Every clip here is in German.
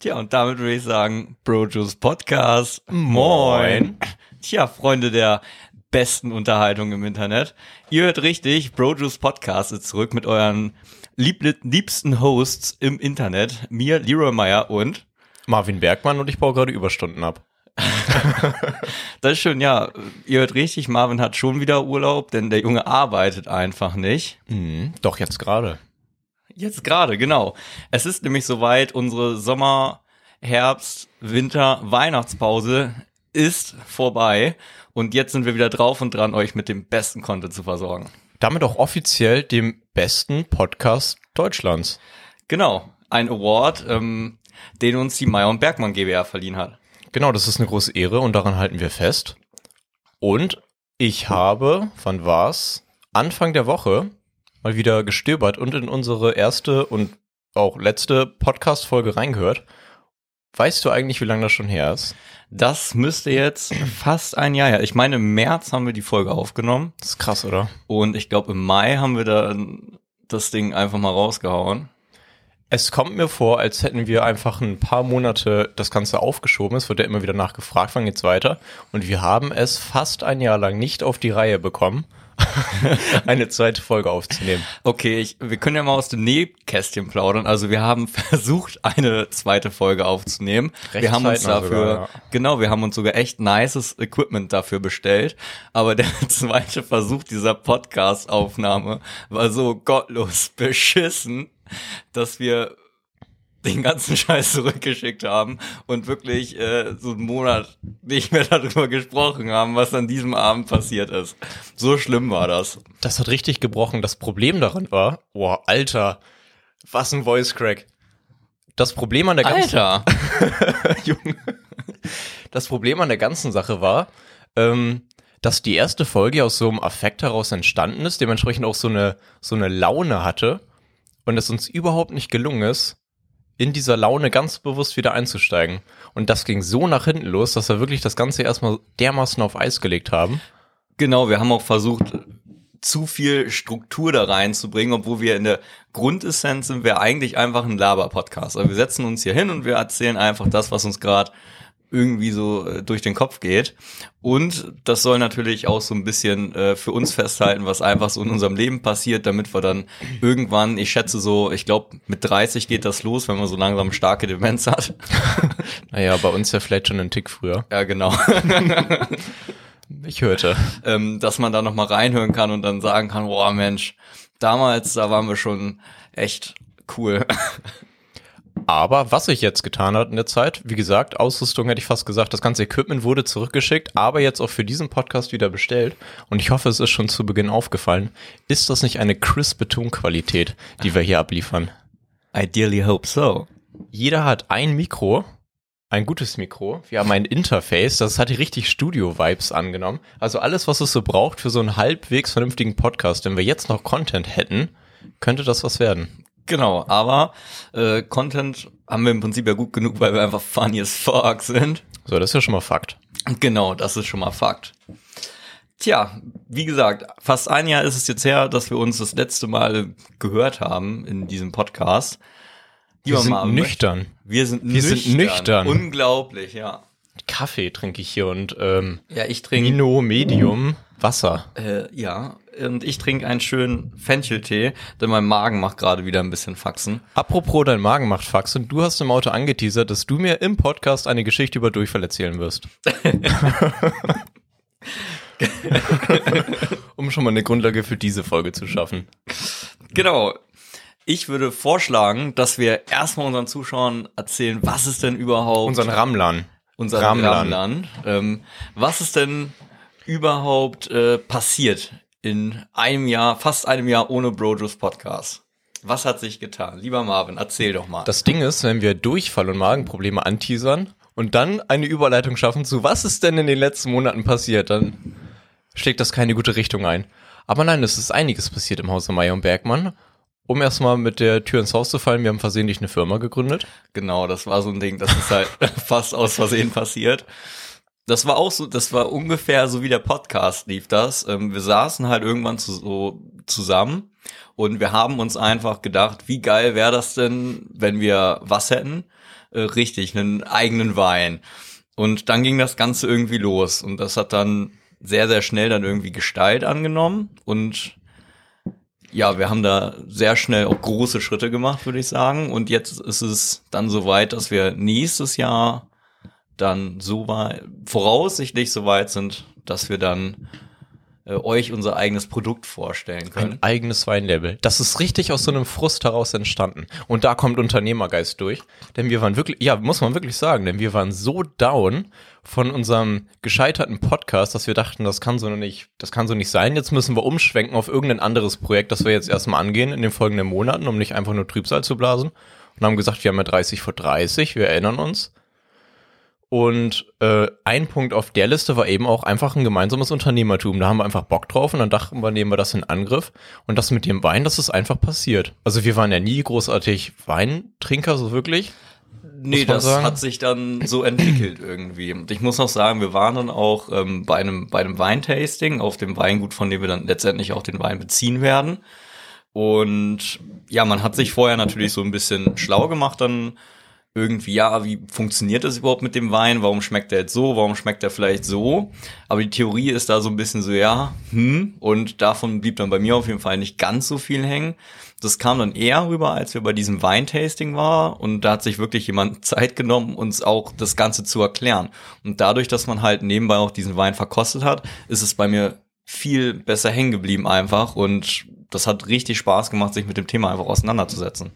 Tja, und damit würde ich sagen, Brojuice Podcast. Moin. Tja, Freunde der besten Unterhaltung im Internet. Ihr hört richtig, Brojuice Podcast ist zurück mit euren lieb liebsten Hosts im Internet. Mir, Leroy Meyer und Marvin Bergmann und ich baue gerade Überstunden ab. das ist schön, ja. Ihr hört richtig, Marvin hat schon wieder Urlaub, denn der Junge arbeitet einfach nicht. Mhm, doch, jetzt gerade. Jetzt gerade, genau. Es ist nämlich soweit, unsere Sommer, Herbst, Winter, Weihnachtspause ist vorbei und jetzt sind wir wieder drauf und dran, euch mit dem besten Content zu versorgen. Damit auch offiziell dem besten Podcast Deutschlands. Genau, ein Award, ähm, den uns die Meyer und Bergmann GbR verliehen hat. Genau, das ist eine große Ehre und daran halten wir fest. Und ich habe, wann war's? Anfang der Woche mal wieder gestöbert und in unsere erste und auch letzte Podcast-Folge reingehört. Weißt du eigentlich, wie lange das schon her ist? Das müsste jetzt fast ein Jahr her. Ich meine, im März haben wir die Folge aufgenommen. Das ist krass, oder? Und ich glaube, im Mai haben wir dann das Ding einfach mal rausgehauen. Es kommt mir vor, als hätten wir einfach ein paar Monate das Ganze aufgeschoben. Es wird ja immer wieder nachgefragt, wann geht's weiter? Und wir haben es fast ein Jahr lang nicht auf die Reihe bekommen, eine zweite Folge aufzunehmen. Okay, ich, wir können ja mal aus dem Nähkästchen plaudern. Also wir haben versucht, eine zweite Folge aufzunehmen. Recht wir haben uns dafür, sogar, ja. genau, wir haben uns sogar echt nices Equipment dafür bestellt. Aber der zweite Versuch dieser Podcast-Aufnahme war so gottlos beschissen, dass wir den ganzen Scheiß zurückgeschickt haben und wirklich äh, so einen Monat nicht mehr darüber gesprochen haben, was an diesem Abend passiert ist. So schlimm war das. Das hat richtig gebrochen. Das Problem daran war, boah, Alter, was ein Voice Crack. Das Problem an der ganzen Alter! Junge. Das Problem an der ganzen Sache war, ähm, dass die erste Folge aus so einem Affekt heraus entstanden ist, dementsprechend auch so eine, so eine Laune hatte und es uns überhaupt nicht gelungen ist, in dieser Laune ganz bewusst wieder einzusteigen. Und das ging so nach hinten los, dass wir wirklich das Ganze erstmal dermaßen auf Eis gelegt haben. Genau, wir haben auch versucht, zu viel Struktur da reinzubringen, obwohl wir in der Grundessenz sind wir eigentlich einfach ein Laber-Podcast. Also wir setzen uns hier hin und wir erzählen einfach das, was uns gerade irgendwie so äh, durch den Kopf geht. Und das soll natürlich auch so ein bisschen äh, für uns festhalten, was einfach so in unserem Leben passiert, damit wir dann irgendwann, ich schätze so, ich glaube mit 30 geht das los, wenn man so langsam starke Demenz hat. Naja, bei uns ja vielleicht schon einen Tick früher. ja, genau. Ich hörte. ähm, dass man da noch mal reinhören kann und dann sagen kann, boah Mensch, damals, da waren wir schon echt cool. Aber was sich jetzt getan hat in der Zeit, wie gesagt, Ausrüstung hätte ich fast gesagt, das ganze Equipment wurde zurückgeschickt, aber jetzt auch für diesen Podcast wieder bestellt. Und ich hoffe, es ist schon zu Beginn aufgefallen. Ist das nicht eine crispe Tonqualität, die wir hier abliefern? Ideally hope so. Jeder hat ein Mikro, ein gutes Mikro. Wir haben ein Interface, das hat die richtig Studio-Vibes angenommen. Also alles, was es so braucht für so einen halbwegs vernünftigen Podcast. Wenn wir jetzt noch Content hätten, könnte das was werden. Genau, aber äh, Content haben wir im Prinzip ja gut genug, weil wir einfach funny as fuck sind. So, das ist ja schon mal Fakt. Genau, das ist schon mal Fakt. Tja, wie gesagt, fast ein Jahr ist es jetzt her, dass wir uns das letzte Mal gehört haben in diesem Podcast. Wir Lieber sind Marvin, nüchtern. Wir sind Wir nüchtern. sind nüchtern. Unglaublich, ja. Kaffee trinke ich hier und ähm, Ja, ich trinke Nino Medium Wasser. Äh, ja, und ich trinke einen schönen Fencheltee, denn mein Magen macht gerade wieder ein bisschen Faxen. Apropos dein Magen macht Fax und du hast im Auto angeteasert, dass du mir im Podcast eine Geschichte über Durchfall erzählen wirst. um schon mal eine Grundlage für diese Folge zu schaffen. Genau. Ich würde vorschlagen, dass wir erstmal unseren Zuschauern erzählen, was ist denn überhaupt Unseren Ramlan. unser Ramlan. Ramlan, ähm, was ist denn überhaupt äh, passiert in einem Jahr, fast einem Jahr ohne Brojus Podcast? Was hat sich getan? Lieber Marvin, erzähl doch mal. Das Ding ist, wenn wir Durchfall und Magenprobleme anteasern und dann eine Überleitung schaffen zu was ist denn in den letzten Monaten passiert, dann schlägt das keine gute Richtung ein. Aber nein, es ist einiges passiert im Hause Meyer und Bergmann. Um erstmal mit der Tür ins Haus zu fallen, wir haben versehentlich eine Firma gegründet. Genau, das war so ein Ding, das ist halt fast aus Versehen passiert. Das war auch so, das war ungefähr so wie der Podcast lief das. Ähm, wir saßen halt irgendwann zu, so zusammen und wir haben uns einfach gedacht, wie geil wäre das denn, wenn wir was hätten? äh, richtig, einen eigenen Wein. Und dann ging das Ganze irgendwie los. Und das hat dann sehr, sehr schnell dann irgendwie Gestalt angenommen. Und ja, wir haben da sehr schnell auch große Schritte gemacht, würde ich sagen. Und jetzt ist es dann soweit, dass wir nächstes Jahr dann so weit, voraussichtlich so weit sind, dass wir dann äh, euch unser eigenes Produkt vorstellen können. Ein eigenes Weinlabel. Das ist richtig aus so einem Frust heraus entstanden. Und da kommt Unternehmergeist durch. Denn wir waren wirklich, ja, muss man wirklich sagen, denn wir waren so down von unserem gescheiterten Podcast, dass wir dachten, das kann so nicht, das kann so nicht sein. Jetzt müssen wir umschwenken auf irgendein anderes Projekt, das wir jetzt erstmal angehen in den folgenden Monaten, um nicht einfach nur Trübsal zu blasen. Und haben gesagt, wir haben ja 30 vor 30, wir erinnern uns. Und äh, ein Punkt auf der Liste war eben auch einfach ein gemeinsames Unternehmertum. Da haben wir einfach Bock drauf und dann dachten wir, nehmen wir das in Angriff. Und das mit dem Wein, das ist einfach passiert. Also wir waren ja nie großartig Weintrinker, so wirklich. Nee, das sagen. hat sich dann so entwickelt irgendwie. Und ich muss noch sagen, wir waren dann auch ähm, bei einem bei einem Weintasting auf dem Weingut, von dem wir dann letztendlich auch den Wein beziehen werden. Und ja, man hat sich vorher natürlich so ein bisschen schlau gemacht dann irgendwie, ja, wie funktioniert das überhaupt mit dem Wein? Warum schmeckt der jetzt so? Warum schmeckt der vielleicht so? Aber die Theorie ist da so ein bisschen so, ja, hm, und davon blieb dann bei mir auf jeden Fall nicht ganz so viel hängen. Das kam dann eher rüber, als wir bei diesem Weintasting waren und da hat sich wirklich jemand Zeit genommen, uns auch das Ganze zu erklären. Und dadurch, dass man halt nebenbei auch diesen Wein verkostet hat, ist es bei mir viel besser hängen geblieben einfach und das hat richtig Spaß gemacht, sich mit dem Thema einfach auseinanderzusetzen.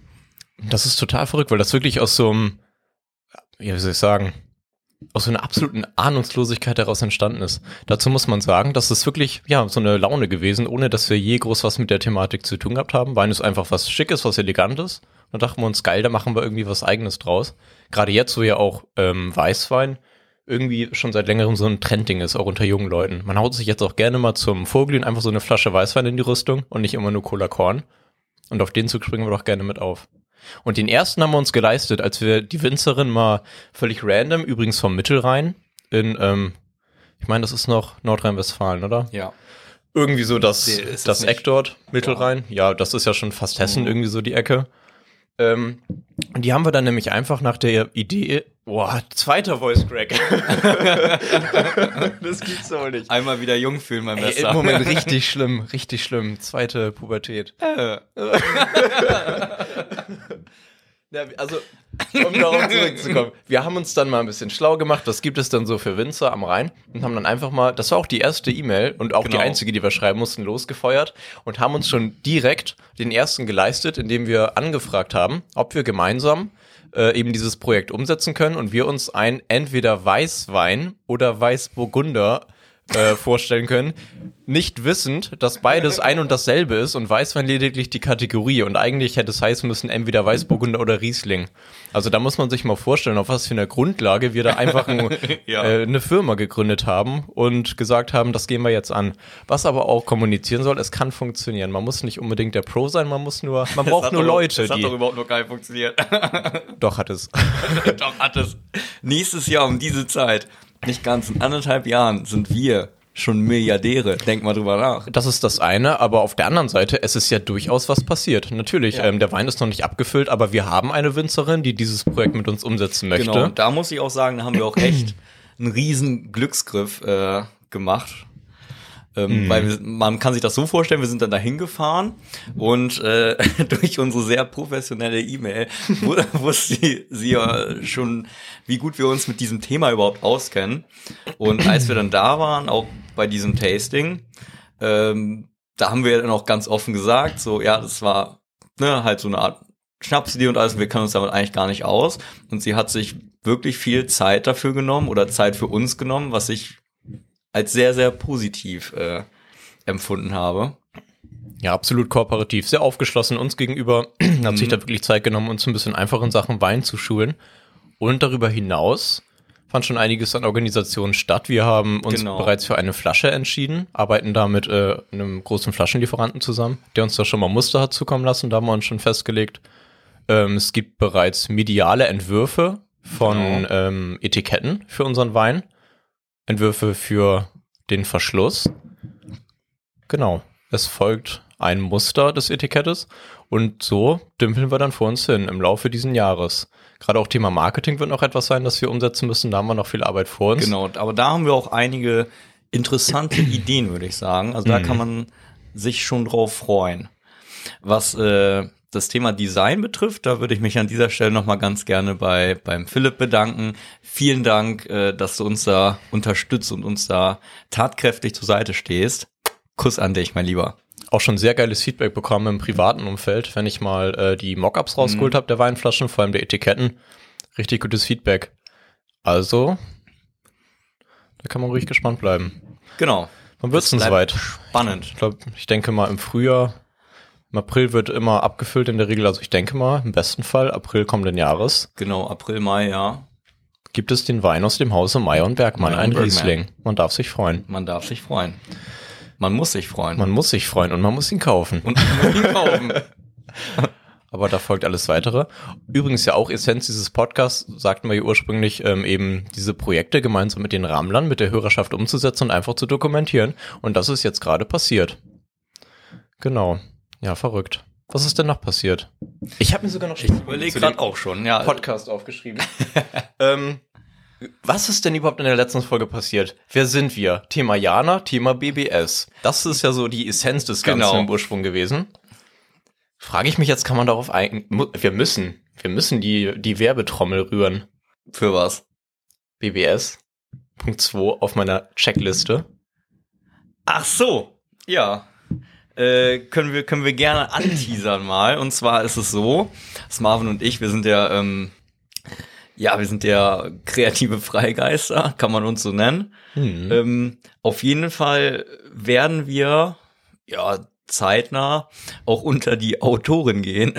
Das ist total verrückt, weil das wirklich aus so einem, ja, wie soll ich sagen, aus so einer absoluten Ahnungslosigkeit heraus entstanden ist. Dazu muss man sagen, das ist wirklich, ja, so eine Laune gewesen, ohne dass wir je groß was mit der Thematik zu tun gehabt haben. Wein ist einfach was Schickes, was Elegantes. Da dachten wir uns, geil, da machen wir irgendwie was Eigenes draus. Gerade jetzt, wo ja auch ähm, Weißwein irgendwie schon seit längerem so ein Trendding ist, auch unter jungen Leuten. Man haut sich jetzt auch gerne mal zum Vorglühen einfach so eine Flasche Weißwein in die Rüstung und nicht immer nur Cola Korn. Und auf den Zug springen wir doch gerne mit auf. Und den ersten haben wir uns geleistet, als wir die Winzerin mal völlig random, übrigens vom Mittelrhein, in, ähm, ich meine, das ist noch Nordrhein-Westfalen, oder? Ja. Irgendwie so das, das Eck dort, Mittelrhein. Ja. ja. das ist ja schon fast Hessen, mhm. irgendwie so die Ecke. Ähm, die haben wir dann nämlich einfach nach der Idee, boah, zweiter Voice Crack. das gibt's doch nicht. Einmal wieder jung fühlen, mein Bester. Im Moment richtig schlimm, richtig schlimm. Zweite Pubertät. Äh. Ja, also, um darauf zurückzukommen. Wir haben uns dann mal ein bisschen schlau gemacht, was gibt es denn so für Winzer am Rhein und haben dann einfach mal, das war auch die erste E-Mail und auch genau. die einzige, die wir schreiben mussten, losgefeuert und haben uns schon direkt den ersten geleistet, indem wir angefragt haben, ob wir gemeinsam äh, eben dieses Projekt umsetzen können und wir uns ein entweder Weißwein oder Weißburgunder äh, vorstellen können, nicht wissend, dass beides ein und dasselbe ist und Weißwein lediglich die Kategorie und eigentlich hätte es heißen müssen entweder Weißburgunder oder Riesling. Also da muss man sich mal vorstellen, auf was für einer Grundlage wir da einfach ein, ja. äh, eine Firma gegründet haben und gesagt haben, das gehen wir jetzt an. Was aber auch kommunizieren soll, es kann funktionieren. Man muss nicht unbedingt der Pro sein, man muss nur, man braucht nur doch, Leute. Das hat doch überhaupt noch geil funktioniert. doch hat es. doch hat es. Nächstes Jahr um diese Zeit nicht ganz, in anderthalb Jahren sind wir schon Milliardäre. Denk mal drüber nach. Das ist das eine, aber auf der anderen Seite, es ist ja durchaus was passiert. Natürlich, ja. ähm, der Wein ist noch nicht abgefüllt, aber wir haben eine Winzerin, die dieses Projekt mit uns umsetzen möchte. Genau, da muss ich auch sagen, da haben wir auch echt einen riesen Glücksgriff äh, gemacht. Ähm, mhm. Weil wir, man kann sich das so vorstellen, wir sind dann dahin gefahren und äh, durch unsere sehr professionelle E-Mail wusste sie, sie ja schon, wie gut wir uns mit diesem Thema überhaupt auskennen. Und als wir dann da waren, auch bei diesem Tasting, ähm, da haben wir dann auch ganz offen gesagt, so ja, das war ne, halt so eine Art Schnapsidee und alles, wir kennen uns damit eigentlich gar nicht aus. Und sie hat sich wirklich viel Zeit dafür genommen oder Zeit für uns genommen, was ich als sehr, sehr positiv äh, empfunden habe. Ja, absolut kooperativ, sehr aufgeschlossen uns gegenüber, hat mhm. sich da wirklich Zeit genommen, uns ein bisschen einfachen Sachen Wein zu schulen. Und darüber hinaus fand schon einiges an Organisationen statt. Wir haben uns genau. bereits für eine Flasche entschieden, arbeiten da mit äh, einem großen Flaschenlieferanten zusammen, der uns da schon mal Muster hat zukommen lassen. Da haben wir uns schon festgelegt. Ähm, es gibt bereits mediale Entwürfe von genau. ähm, Etiketten für unseren Wein. Entwürfe für den Verschluss. Genau. Es folgt ein Muster des Etikettes und so dümpeln wir dann vor uns hin im Laufe diesen Jahres. Gerade auch Thema Marketing wird noch etwas sein, das wir umsetzen müssen. Da haben wir noch viel Arbeit vor uns. Genau, aber da haben wir auch einige interessante Ideen, würde ich sagen. Also da kann man sich schon drauf freuen. Was äh, das Thema Design betrifft, da würde ich mich an dieser Stelle nochmal ganz gerne bei beim Philipp bedanken. Vielen Dank, äh, dass du uns da unterstützt und uns da tatkräftig zur Seite stehst. Kuss an dich, mein Lieber. Auch schon sehr geiles Feedback bekommen im privaten Umfeld, wenn ich mal äh, die Mockups rausgeholt habe der Weinflaschen, vor allem der Etiketten. Richtig gutes Feedback. Also, da kann man ruhig gespannt bleiben. Genau. Wann wird's denn soweit? Spannend. Ich glaube, ich denke mal im Frühjahr. Im April wird immer abgefüllt in der Regel. Also ich denke mal, im besten Fall April kommenden Jahres Genau, April, Mai, ja. gibt es den Wein aus dem Hause Meyer und Bergmann, Meyer ein Bergmann. Riesling. Man darf sich freuen. Man darf sich freuen. Man muss sich freuen. Man muss sich freuen und man muss ihn kaufen. und man muss ihn kaufen. Aber da folgt alles weitere. Übrigens ja auch Essenz dieses Podcasts, sagten wir ja ursprünglich, ähm, eben diese Projekte gemeinsam mit den Rammlern, mit der Hörerschaft umzusetzen und einfach zu dokumentieren. Und das ist jetzt gerade passiert. Genau. Ja, verrückt. Was ist denn noch passiert? Ich habe mir sogar noch Ich überlege gerade auch schon, ja. Podcast aufgeschrieben. ähm, was ist denn überhaupt in der letzten Folge passiert? Wer sind wir? Thema Jana, Thema BBS. Das ist ja so die Essenz des Ganzen Genau. im Ursprung gewesen. Frage ich mich jetzt, kann man darauf ein... Wir müssen. Wir müssen die, die Werbetrommel rühren. Für was? BBS. Punkt 2 auf meiner Checkliste. Ach so, ja. Äh, können wir können wir gerne anteasern mal. Und zwar ist es so, dass Marvin und ich, wir sind ja ähm, ja, wir sind ja kreative Freigeister, kann man uns so nennen. Hm. Ähm, auf jeden Fall werden wir ja zeitnah auch unter die Autoren gehen.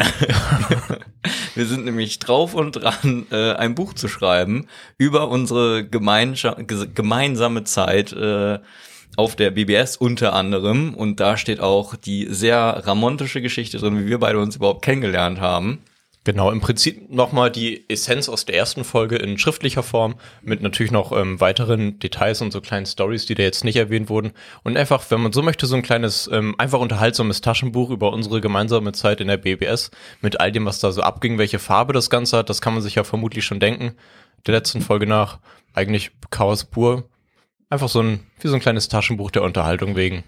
wir sind nämlich drauf und dran, äh, ein Buch zu schreiben über unsere gemeinsame Zeit äh, auf der BBS unter anderem. Und da steht auch die sehr ramontische Geschichte drin, wie wir beide uns überhaupt kennengelernt haben. Genau, im Prinzip nochmal die Essenz aus der ersten Folge in schriftlicher Form mit natürlich noch ähm, weiteren Details und so kleinen Stories, die da jetzt nicht erwähnt wurden. Und einfach, wenn man so möchte, so ein kleines, ähm, einfach unterhaltsames Taschenbuch über unsere gemeinsame Zeit in der BBS mit all dem, was da so abging, welche Farbe das Ganze hat, das kann man sich ja vermutlich schon denken. Der letzten Folge nach eigentlich Chaos pur. Einfach so ein, wie so ein kleines Taschenbuch der Unterhaltung wegen.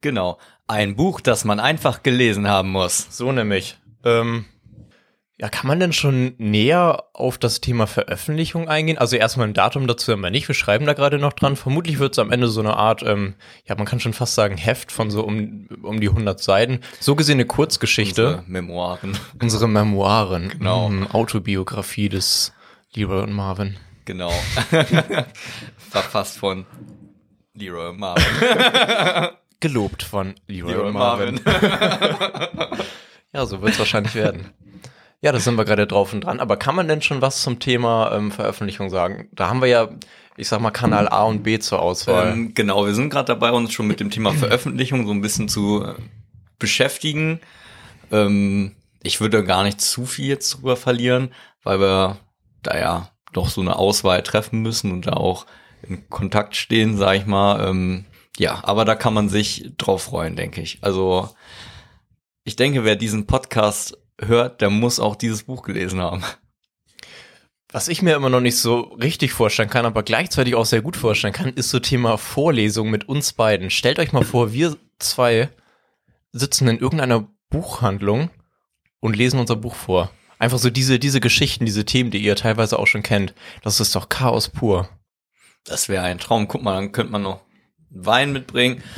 Genau. Ein Buch, das man einfach gelesen haben muss. So nämlich. Ähm, ja, kann man denn schon näher auf das Thema Veröffentlichung eingehen? Also erstmal ein Datum dazu haben wir nicht, wir schreiben da gerade noch dran. Vermutlich wird es am Ende so eine Art, ähm, ja, man kann schon fast sagen, Heft von so um, um die 100 Seiten. So gesehen eine Kurzgeschichte. Unsere Memoiren. Unsere, Memoiren. Genau. Mm, Autobiografie des Leroy und Marvin. Genau. Verfasst von Leroy Marvin. Gelobt von Leroy, Leroy und Marvin. Ja, so wird es wahrscheinlich werden. Ja, da sind wir gerade drauf und dran. Aber kann man denn schon was zum Thema ähm, Veröffentlichung sagen? Da haben wir ja, ich sag mal, Kanal A und B zur Auswahl. Ähm, genau, wir sind gerade dabei, uns schon mit dem Thema Veröffentlichung so ein bisschen zu äh, beschäftigen. Ähm, ich würde gar nicht zu viel jetzt drüber verlieren, weil wir da ja doch so eine Auswahl treffen müssen und da auch in Kontakt stehen, sag ich mal. Ähm, ja, aber da kann man sich drauf freuen, denke ich. Also ich denke, wer diesen Podcast hört, der muss auch dieses Buch gelesen haben. Was ich mir immer noch nicht so richtig vorstellen kann, aber gleichzeitig auch sehr gut vorstellen kann, ist so Thema Vorlesung mit uns beiden. Stellt euch mal vor, wir zwei sitzen in irgendeiner Buchhandlung und lesen unser Buch vor. Einfach so diese, diese Geschichten, diese Themen, die ihr teilweise auch schon kennt. Das ist doch Chaos pur. Das wäre ein Traum. Guck mal, dann könnte man noch Wein mitbringen.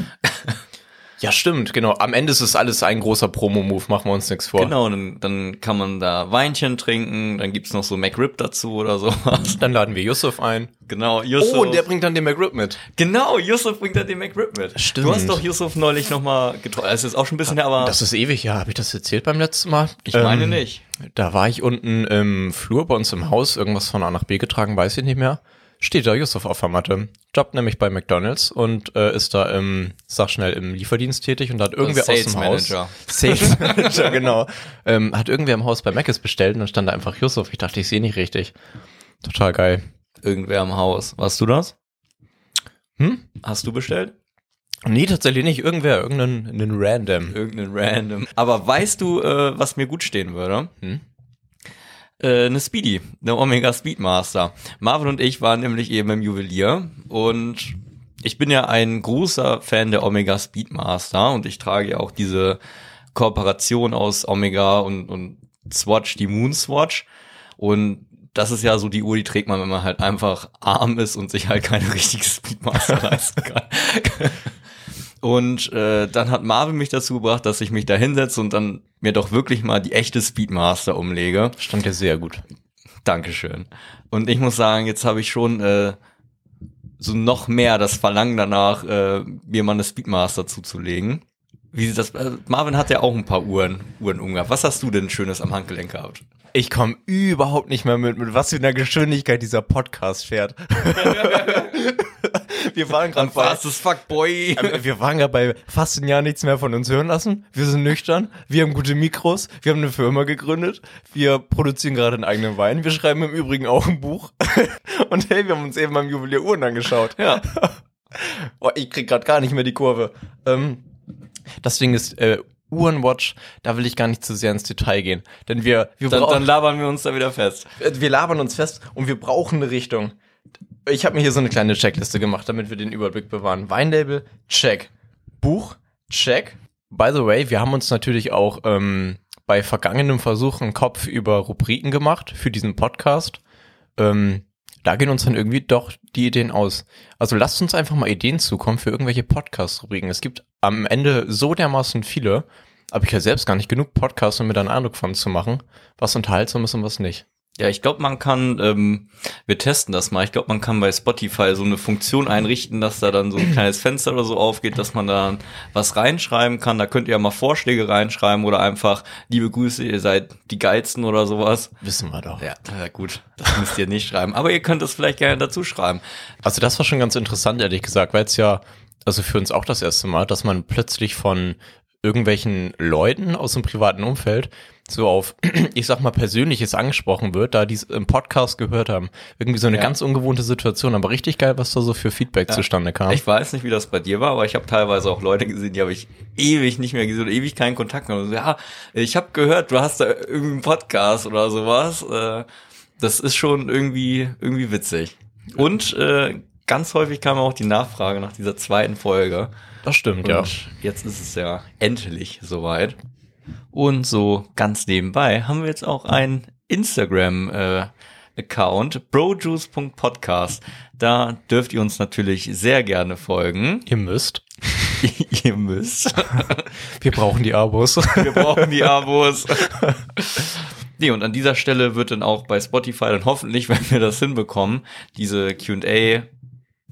Ja, stimmt, genau. Am Ende ist es alles ein großer Promo-Move, machen wir uns nichts vor. Genau, dann, dann kann man da Weinchen trinken, dann gibt's noch so McRib dazu oder sowas. Dann laden wir Yusuf ein. Genau, Yusuf. Oh, und der bringt dann den McRib mit. genau, Yusuf bringt dann den McRib mit. Stimmt. Du hast doch Yusuf neulich nochmal getroffen. Das ist auch schon ein bisschen her, aber Das ist ewig, ja. Habe ich das erzählt beim letzten Mal? ich meine Ähm, nicht. Da war ich unten im Flur bei uns im Haus, irgendwas von A nach B getragen, weiß ich nicht mehr. Steht da Yusuf auf der Matte. Jobbt nämlich bei McDonalds und äh, ist da im, sag schnell, im Lieferdienst tätig und hat irgendwer aus dem Manager. Haus. Sales Manager, genau. Ähm, hat irgendwer im Haus bei Mc's bestellt und dann stand da einfach Yusuf. Ich dachte, ich sehe nicht richtig. Total geil. Irgendwer im Haus. Warst du das? Hm? Hast du bestellt? Nee, tatsächlich nicht. Irgendwer, irgendeinen einen Random. Irgendein Random. Aber weißt du, äh, was mir gut stehen würde? Hm? Äh, eine Speedy, eine Omega Speedmaster. Marvin und ich waren nämlich eben im Juwelier und ich bin ja ein großer Fan der Omega Speedmaster und ich trage ja auch diese Kooperation aus Omega und, und Swatch, die Moon Swatch. Und das ist ja so die Uhr, die trägt man, wenn man halt einfach arm ist und sich halt keine richtige Speedmaster leisten kann. Und äh, dann hat Marvin mich dazu gebracht, dass ich mich da hinsetze und dann mir doch wirklich mal die echte Speedmaster umlege. Stand ja sehr gut. Dankeschön. Und ich muss sagen, jetzt habe ich schon äh, so noch mehr das Verlangen danach, äh, mir mal eine Speedmaster zuzulegen. Wie das? Äh, Marvin hat ja auch ein paar Uhren, Uhren umgehabt. Was hast du denn Schönes am Handgelenk gehabt? Ich komme überhaupt nicht mehr mit, mit was für einer Geschwindigkeit dieser Podcast fährt. wir waren gerade bei, Fast as fuck, boy. äh, wir waren gerade bei fast ein Jahr nichts mehr von uns hören lassen. Wir sind nüchtern. Wir haben gute Mikros. Wir haben eine Firma gegründet. Wir produzieren gerade einen eigenen Wein. Wir schreiben im Übrigen auch ein Buch. Und hey, wir haben uns eben beim Juwelier Uhren angeschaut. Ja. Boah, ich krieg gerade gar nicht mehr die Kurve. Ähm, das Ding ist, äh, Uhrenwatch, da will ich gar nicht zu sehr ins Detail gehen. Denn wir, wir, Dann, brauchen- dann labern wir uns da wieder fest. äh, wir labern uns fest und wir brauchen eine Richtung. Ich habe mir hier so eine kleine Checkliste gemacht, damit wir den Überblick bewahren. Weinlabel, check. Buch, check. By the way, wir haben uns natürlich auch ähm, bei vergangenem Versuch einen Kopf über Rubriken gemacht für diesen Podcast. Ähm, da gehen uns dann irgendwie doch die Ideen aus. Also lasst uns einfach mal Ideen zukommen für irgendwelche Podcast-Rubriken. Es gibt am Ende so dermaßen viele, aber ich ja selbst gar nicht genug Podcasts, um mir da einen Eindruck von zu machen, was unterhaltsam ist und was nicht. Ja, ich glaube, man kann, ähm, wir testen das mal. Ich glaube, man kann bei Spotify so eine Funktion einrichten, dass da dann so ein kleines Fenster oder so aufgeht, dass man da was reinschreiben kann. Da könnt ihr ja mal Vorschläge reinschreiben oder einfach, liebe Grüße, ihr seid die geilsten oder sowas. Wissen wir doch. Ja, ja gut, das müsst ihr nicht schreiben. Aber ihr könnt das vielleicht gerne dazu schreiben. Also das war schon ganz interessant, ehrlich gesagt, weil es ja, also für uns auch das erste Mal, dass man plötzlich von irgendwelchen Leuten aus dem privaten Umfeld so auf, ich sag mal, Persönliches angesprochen wird, da die es im Podcast gehört haben. Irgendwie so eine Ja. ganz ungewohnte Situation, aber richtig geil, was da so für Feedback zustande kam. Ich weiß nicht, wie das bei dir war, aber ich habe teilweise auch Leute gesehen, die habe ich ewig nicht mehr gesehen oder ewig keinen Kontakt mehr. Und so, Ja, ich habe gehört, du hast da irgendwie einen Podcast oder sowas. Äh, Das ist schon irgendwie irgendwie witzig. Und äh, ganz häufig kam auch die Nachfrage nach dieser zweiten Folge. Das stimmt, Und ja. jetzt ist es ja endlich soweit. Und so ganz nebenbei haben wir jetzt auch einen Instagram äh, Account, brojuice.podcast. Da dürft ihr uns natürlich sehr gerne folgen. Ihr müsst. ihr müsst. Wir brauchen die Abos. Wir brauchen die Abos. Nee, und an dieser Stelle wird dann auch bei Spotify dann hoffentlich, wenn wir das hinbekommen, diese Q&A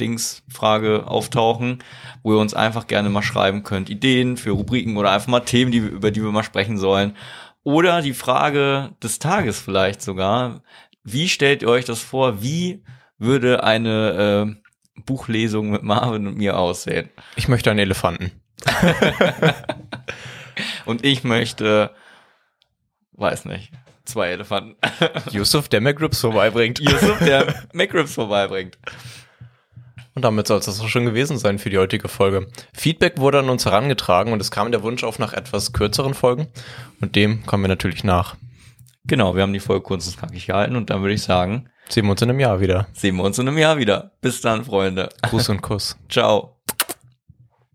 Dingsfrage auftauchen, wo ihr uns einfach gerne mal schreiben könnt, Ideen für Rubriken oder einfach mal Themen, die, über die wir mal sprechen sollen. Oder die Frage des Tages vielleicht sogar. Wie stellt ihr euch das vor? Wie würde eine äh, Buchlesung mit Marvin und mir aussehen? Ich möchte einen Elefanten. Und ich möchte, weiß nicht, zwei Elefanten. Yusuf, der mir Grips vorbeibringt. Yusuf, der McRibs vorbeibringt. Und damit soll es das auch schon gewesen sein für die heutige Folge. Feedback wurde an uns herangetragen und es kam der Wunsch auf nach etwas kürzeren Folgen. Und dem kommen wir natürlich nach. Genau, wir haben die Folge kurz und knackig gehalten und dann würde ich sagen, Sehen wir uns in einem Jahr wieder. sehen wir uns in einem Jahr wieder. Bis dann, Freunde. Gruß und Kuss. Ciao.